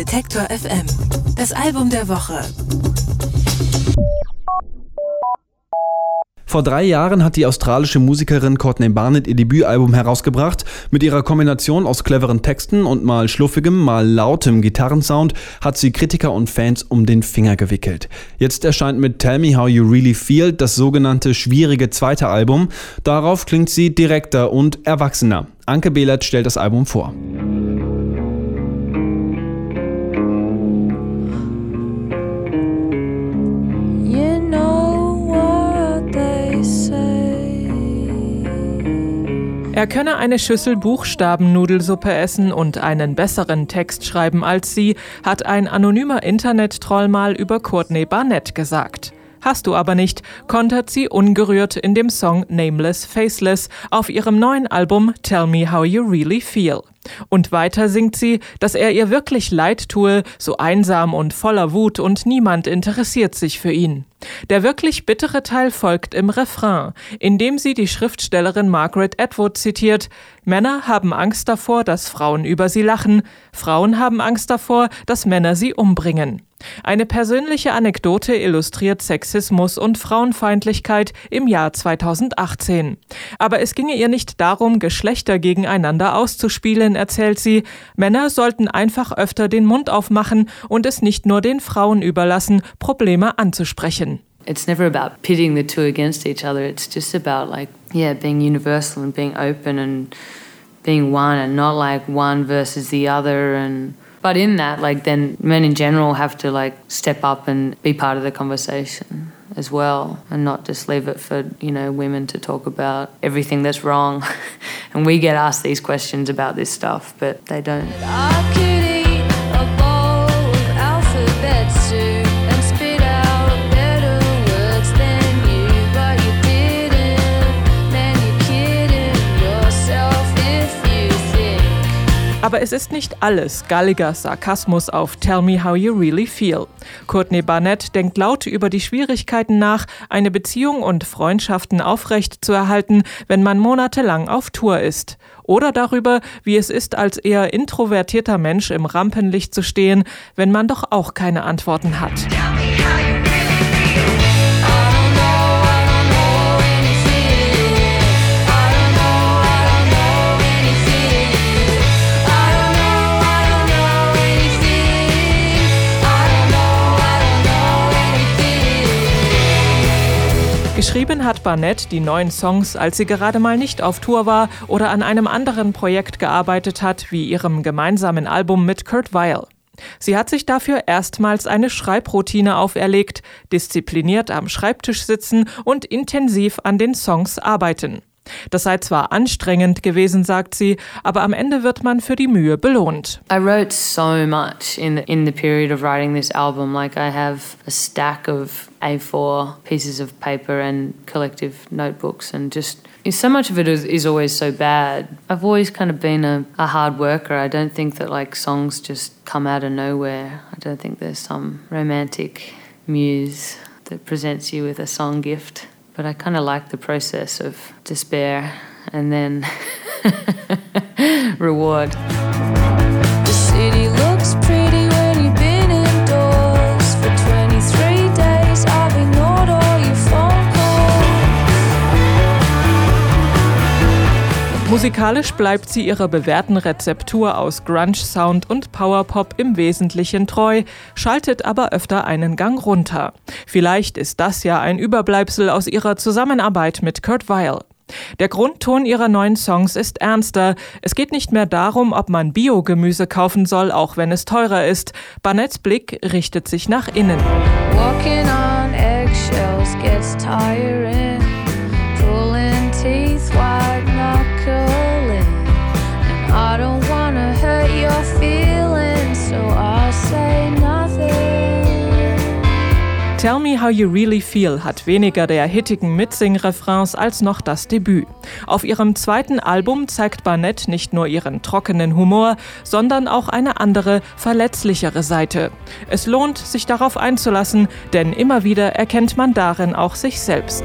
Detektor FM. Das Album der Woche. Vor drei Jahren hat die australische Musikerin Courtney Barnett ihr Debütalbum herausgebracht. Mit ihrer Kombination aus cleveren Texten und mal schluffigem, mal lautem Gitarrensound hat sie Kritiker und Fans um den Finger gewickelt. Jetzt erscheint mit Tell Me How You Really Feel das sogenannte schwierige zweite Album. Darauf klingt sie direkter und erwachsener. Anke Behlert stellt das Album vor. Er könne eine Schüssel Buchstabennudelsuppe essen und einen besseren Text schreiben als sie, hat ein anonymer Internet-Troll mal über Courtney Barnett gesagt. Hast du aber nicht, kontert sie ungerührt in dem Song Nameless Faceless auf ihrem neuen Album Tell Me How You Really Feel. Und weiter singt sie, dass er ihr wirklich leid tue, so einsam und voller Wut und niemand interessiert sich für ihn. Der wirklich bittere Teil folgt im Refrain, in dem sie die Schriftstellerin Margaret Atwood zitiert, Männer haben Angst davor, dass Frauen über sie lachen, Frauen haben Angst davor, dass Männer sie umbringen. Eine persönliche Anekdote illustriert Sexismus und Frauenfeindlichkeit im Jahr 2018. Aber es ginge ihr nicht darum, Geschlechter gegeneinander auszuspielen, erzählt sie. Männer sollten einfach öfter den Mund aufmachen und es nicht nur den Frauen überlassen, Probleme anzusprechen. It's never about pitting the two against each other. It's just about like, yeah, being universal and being open and being one and not like one versus the other and But in that, like, then men in general have to like step up and be part of the conversation as well, and not just leave it for you know women to talk about everything that's wrong. and we get asked these questions about this stuff, but they don't. Aber es ist nicht alles galliger Sarkasmus auf Tell Me How You Really Feel. Courtney Barnett denkt laut über die Schwierigkeiten nach, eine Beziehung und Freundschaften aufrecht zu erhalten, wenn man monatelang auf Tour ist. Oder darüber, wie es ist, als eher introvertierter Mensch im Rampenlicht zu stehen, wenn man doch auch keine Antworten hat. Geschrieben hat Barnett die neuen Songs, als sie gerade mal nicht auf Tour war oder an einem anderen Projekt gearbeitet hat, wie ihrem gemeinsamen Album mit Kurt Weill. Sie hat sich dafür erstmals eine Schreibroutine auferlegt, diszipliniert am Schreibtisch sitzen und intensiv an den Songs arbeiten. Das sei zwar anstrengend gewesen, sagt sie, aber am Ende wird man für die Mühe belohnt. I wrote so much in the, in the period of writing this album. Like I have a stack of A4 pieces of paper and collective notebooks and just so much of it is, is always so bad. I've always kind of been a, a hard worker. I don't think that like songs just come out of nowhere. I don't think there's some romantic muse that presents you with a song gift. But I kind of like the process of despair and then reward. Musikalisch bleibt sie ihrer bewährten Rezeptur aus Grunge Sound und Powerpop im Wesentlichen treu, schaltet aber öfter einen Gang runter. Vielleicht ist das ja ein Überbleibsel aus ihrer Zusammenarbeit mit Kurt Weill. Der Grundton ihrer neuen Songs ist ernster. Es geht nicht mehr darum, ob man Biogemüse kaufen soll, auch wenn es teurer ist. Barnetts Blick richtet sich nach innen. Walking on eggshells gets tiring. Tell Me How You Really Feel hat weniger der hittigen Mitsing-Refrains als noch das Debüt. Auf ihrem zweiten Album zeigt Barnett nicht nur ihren trockenen Humor, sondern auch eine andere, verletzlichere Seite. Es lohnt, sich darauf einzulassen, denn immer wieder erkennt man darin auch sich selbst.